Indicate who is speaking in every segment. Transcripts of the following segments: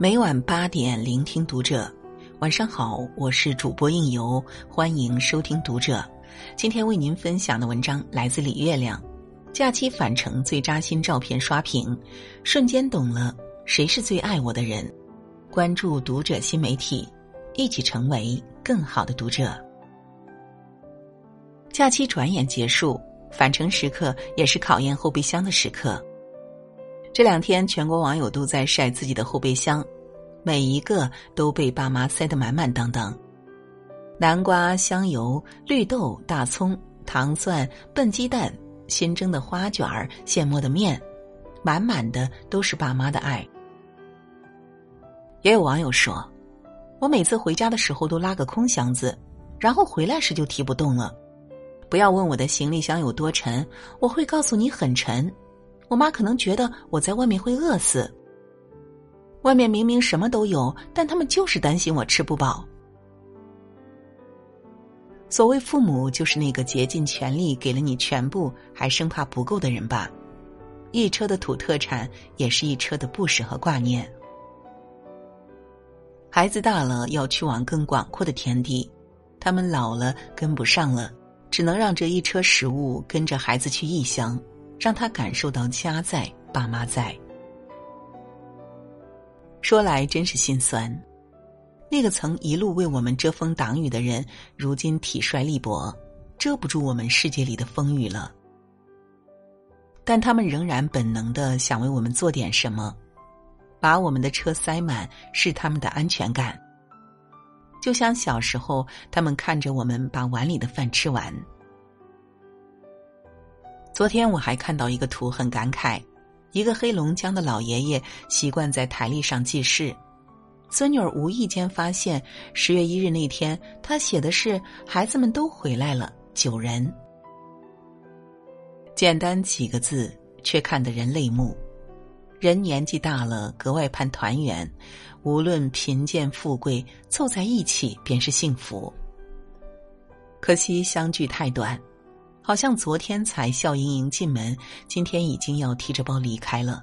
Speaker 1: 每晚八点，聆听读者。晚上好，我是主播应由，欢迎收听读者。今天为您分享的文章来自李月亮。假期返程最扎心照片刷屏，瞬间懂了谁是最爱我的人。关注读者新媒体，一起成为更好的读者。假期转眼结束，返程时刻也是考验后备箱的时刻。这两天，全国网友都在晒自己的后备箱，每一个都被爸妈塞得满满当当。南瓜、香油、绿豆、大葱、糖蒜、笨鸡蛋、新蒸的花卷儿、现磨的面，满满的都是爸妈的爱。也有网友说：“我每次回家的时候都拉个空箱子，然后回来时就提不动了。不要问我的行李箱有多沉，我会告诉你很沉。”我妈可能觉得我在外面会饿死。外面明明什么都有，但他们就是担心我吃不饱。所谓父母，就是那个竭尽全力给了你全部，还生怕不够的人吧。一车的土特产，也是一车的不舍和挂念。孩子大了，要去往更广阔的天地；他们老了，跟不上了，只能让这一车食物跟着孩子去异乡。让他感受到家在，爸妈在。说来真是心酸，那个曾一路为我们遮风挡雨的人，如今体衰力薄，遮不住我们世界里的风雨了。但他们仍然本能的想为我们做点什么，把我们的车塞满是他们的安全感。就像小时候，他们看着我们把碗里的饭吃完。昨天我还看到一个图，很感慨：一个黑龙江的老爷爷习惯在台历上记事，孙女儿无意间发现十月一日那天，他写的是“孩子们都回来了，九人”。简单几个字，却看得人泪目。人年纪大了，格外盼团圆，无论贫贱富贵，凑在一起便是幸福。可惜相聚太短。好像昨天才笑盈盈进门，今天已经要提着包离开了。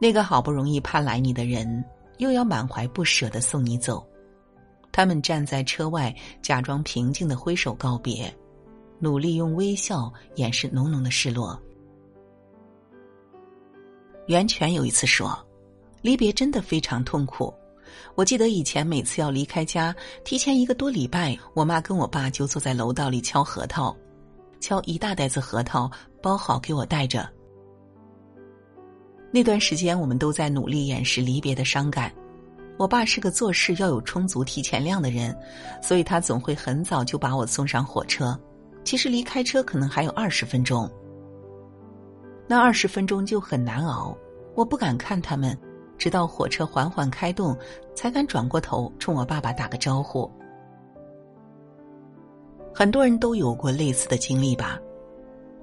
Speaker 1: 那个好不容易盼来你的人，又要满怀不舍的送你走。他们站在车外，假装平静的挥手告别，努力用微笑掩饰浓浓的失落。袁泉有一次说：“离别真的非常痛苦。”我记得以前每次要离开家，提前一个多礼拜，我妈跟我爸就坐在楼道里敲核桃，敲一大袋子核桃，包好给我带着。那段时间，我们都在努力掩饰离别的伤感。我爸是个做事要有充足提前量的人，所以他总会很早就把我送上火车。其实离开车可能还有二十分钟，那二十分钟就很难熬，我不敢看他们。直到火车缓缓开动，才敢转过头冲我爸爸打个招呼。很多人都有过类似的经历吧，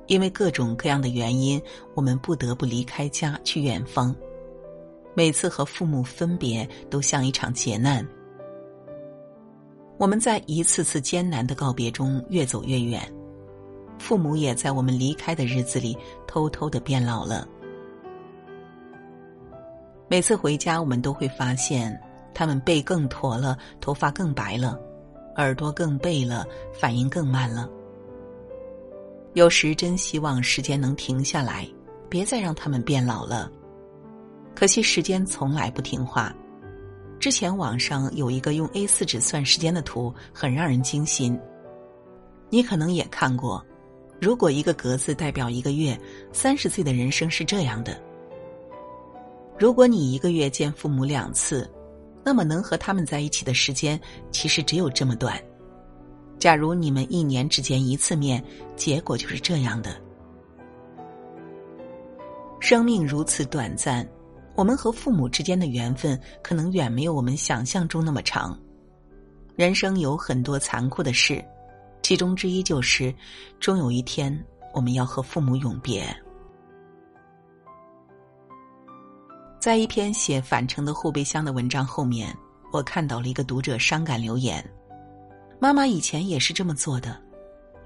Speaker 1: 因为各种各样的原因，我们不得不离开家去远方。每次和父母分别，都像一场劫难。我们在一次次艰难的告别中越走越远，父母也在我们离开的日子里偷偷的变老了。每次回家，我们都会发现他们背更驼了，头发更白了，耳朵更背了，反应更慢了。有时真希望时间能停下来，别再让他们变老了。可惜时间从来不听话。之前网上有一个用 A 四纸算时间的图，很让人惊心。你可能也看过，如果一个格子代表一个月，三十岁的人生是这样的。如果你一个月见父母两次，那么能和他们在一起的时间其实只有这么短。假如你们一年只见一次面，结果就是这样的。生命如此短暂，我们和父母之间的缘分可能远没有我们想象中那么长。人生有很多残酷的事，其中之一就是，终有一天我们要和父母永别。在一篇写返程的后备箱的文章后面，我看到了一个读者伤感留言：“妈妈以前也是这么做的，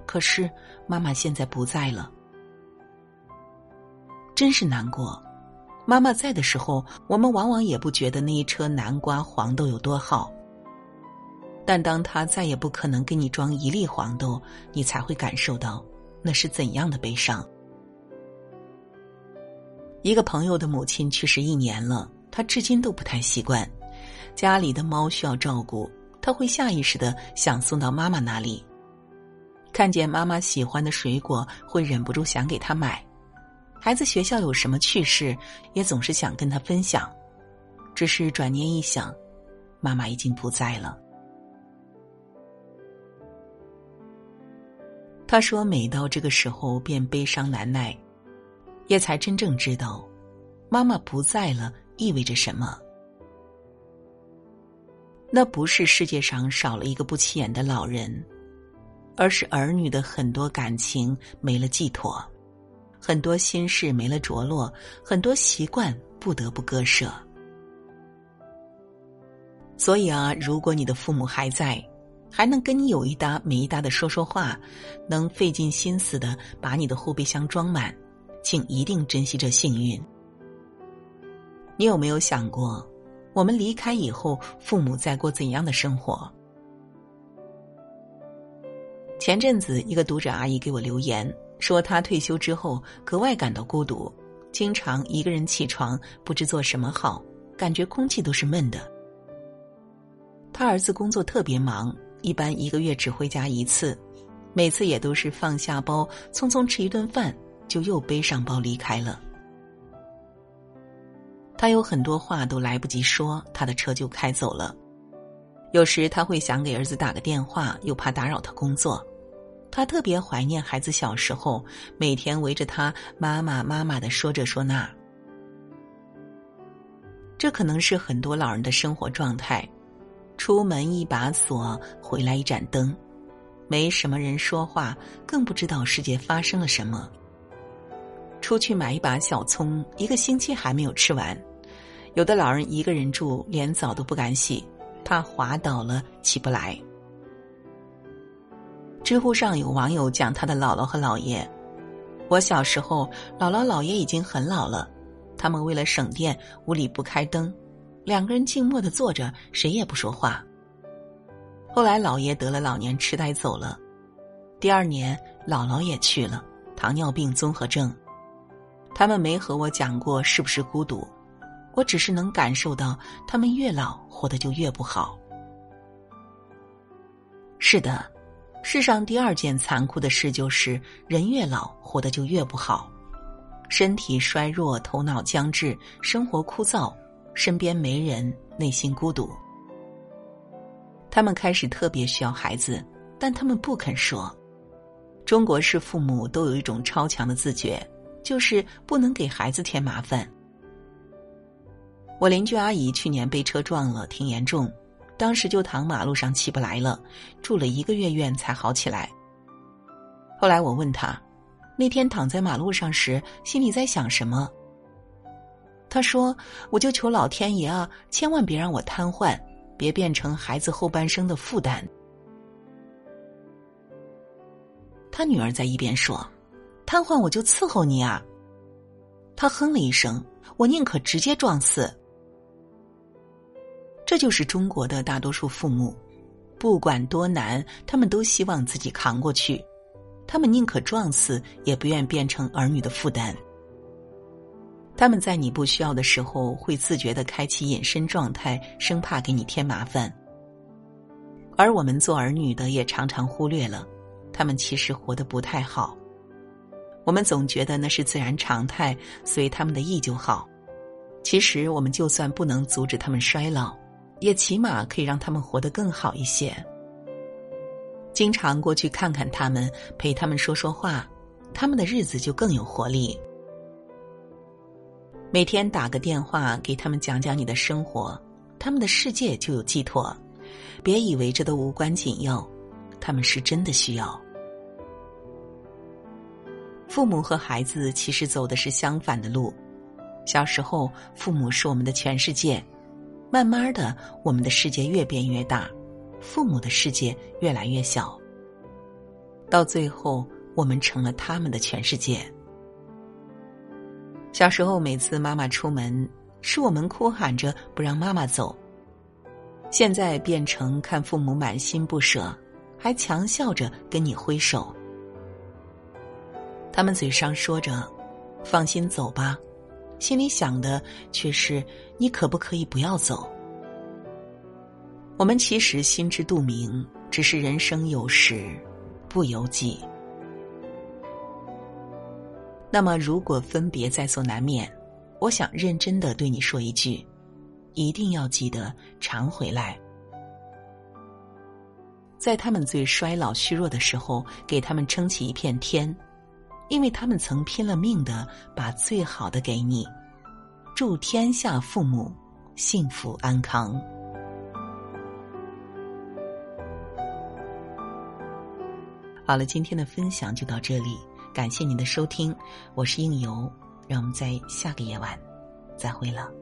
Speaker 1: 可是妈妈现在不在了，真是难过。妈妈在的时候，我们往往也不觉得那一车南瓜、黄豆有多好。但当他再也不可能给你装一粒黄豆，你才会感受到那是怎样的悲伤。一个朋友的母亲去世一年了，他至今都不太习惯。家里的猫需要照顾，他会下意识的想送到妈妈那里。看见妈妈喜欢的水果，会忍不住想给她买。孩子学校有什么趣事，也总是想跟他分享。只是转念一想，妈妈已经不在了。他说：“每到这个时候，便悲伤难耐。”也才真正知道，妈妈不在了意味着什么。那不是世界上少了一个不起眼的老人，而是儿女的很多感情没了寄托，很多心事没了着落，很多习惯不得不割舍。所以啊，如果你的父母还在，还能跟你有一搭没一搭的说说话，能费尽心思的把你的后备箱装满。请一定珍惜这幸运。你有没有想过，我们离开以后，父母在过怎样的生活？前阵子，一个读者阿姨给我留言，说她退休之后格外感到孤独，经常一个人起床不知做什么好，感觉空气都是闷的。他儿子工作特别忙，一般一个月只回家一次，每次也都是放下包，匆匆吃一顿饭。就又背上包离开了。他有很多话都来不及说，他的车就开走了。有时他会想给儿子打个电话，又怕打扰他工作。他特别怀念孩子小时候，每天围着他妈妈妈妈的说这说那。这可能是很多老人的生活状态：出门一把锁，回来一盏灯，没什么人说话，更不知道世界发生了什么。出去买一把小葱，一个星期还没有吃完。有的老人一个人住，连澡都不敢洗，怕滑倒了起不来。知乎上有网友讲他的姥姥和姥爷：“我小时候，姥姥姥爷已经很老了，他们为了省电，屋里不开灯，两个人静默的坐着，谁也不说话。后来姥爷得了老年痴呆走了，第二年姥姥也去了，糖尿病综合症。”他们没和我讲过是不是孤独，我只是能感受到他们越老活得就越不好。是的，世上第二件残酷的事就是人越老活得就越不好，身体衰弱，头脑僵滞，生活枯燥，身边没人，内心孤独。他们开始特别需要孩子，但他们不肯说。中国式父母都有一种超强的自觉。就是不能给孩子添麻烦。我邻居阿姨去年被车撞了，挺严重，当时就躺马路上起不来了，住了一个月院才好起来。后来我问她，那天躺在马路上时心里在想什么？他说：“我就求老天爷啊，千万别让我瘫痪，别变成孩子后半生的负担。”他女儿在一边说。瘫痪我就伺候你啊！他哼了一声，我宁可直接撞死。这就是中国的大多数父母，不管多难，他们都希望自己扛过去，他们宁可撞死，也不愿变成儿女的负担。他们在你不需要的时候，会自觉的开启隐身状态，生怕给你添麻烦。而我们做儿女的，也常常忽略了，他们其实活得不太好。我们总觉得那是自然常态，随他们的意就好。其实，我们就算不能阻止他们衰老，也起码可以让他们活得更好一些。经常过去看看他们，陪他们说说话，他们的日子就更有活力。每天打个电话给他们讲讲你的生活，他们的世界就有寄托。别以为这都无关紧要，他们是真的需要。父母和孩子其实走的是相反的路。小时候，父母是我们的全世界，慢慢的，我们的世界越变越大，父母的世界越来越小。到最后，我们成了他们的全世界。小时候，每次妈妈出门，是我们哭喊着不让妈妈走；现在变成看父母满心不舍，还强笑着跟你挥手。他们嘴上说着“放心走吧”，心里想的却是“你可不可以不要走”。我们其实心知肚明，只是人生有时不由己。那么，如果分别在所难免，我想认真的对你说一句：一定要记得常回来。在他们最衰老虚弱的时候，给他们撑起一片天。因为他们曾拼了命的把最好的给你，祝天下父母幸福安康。好了，今天的分享就到这里，感谢您的收听，我是应由，让我们在下个夜晚再会了。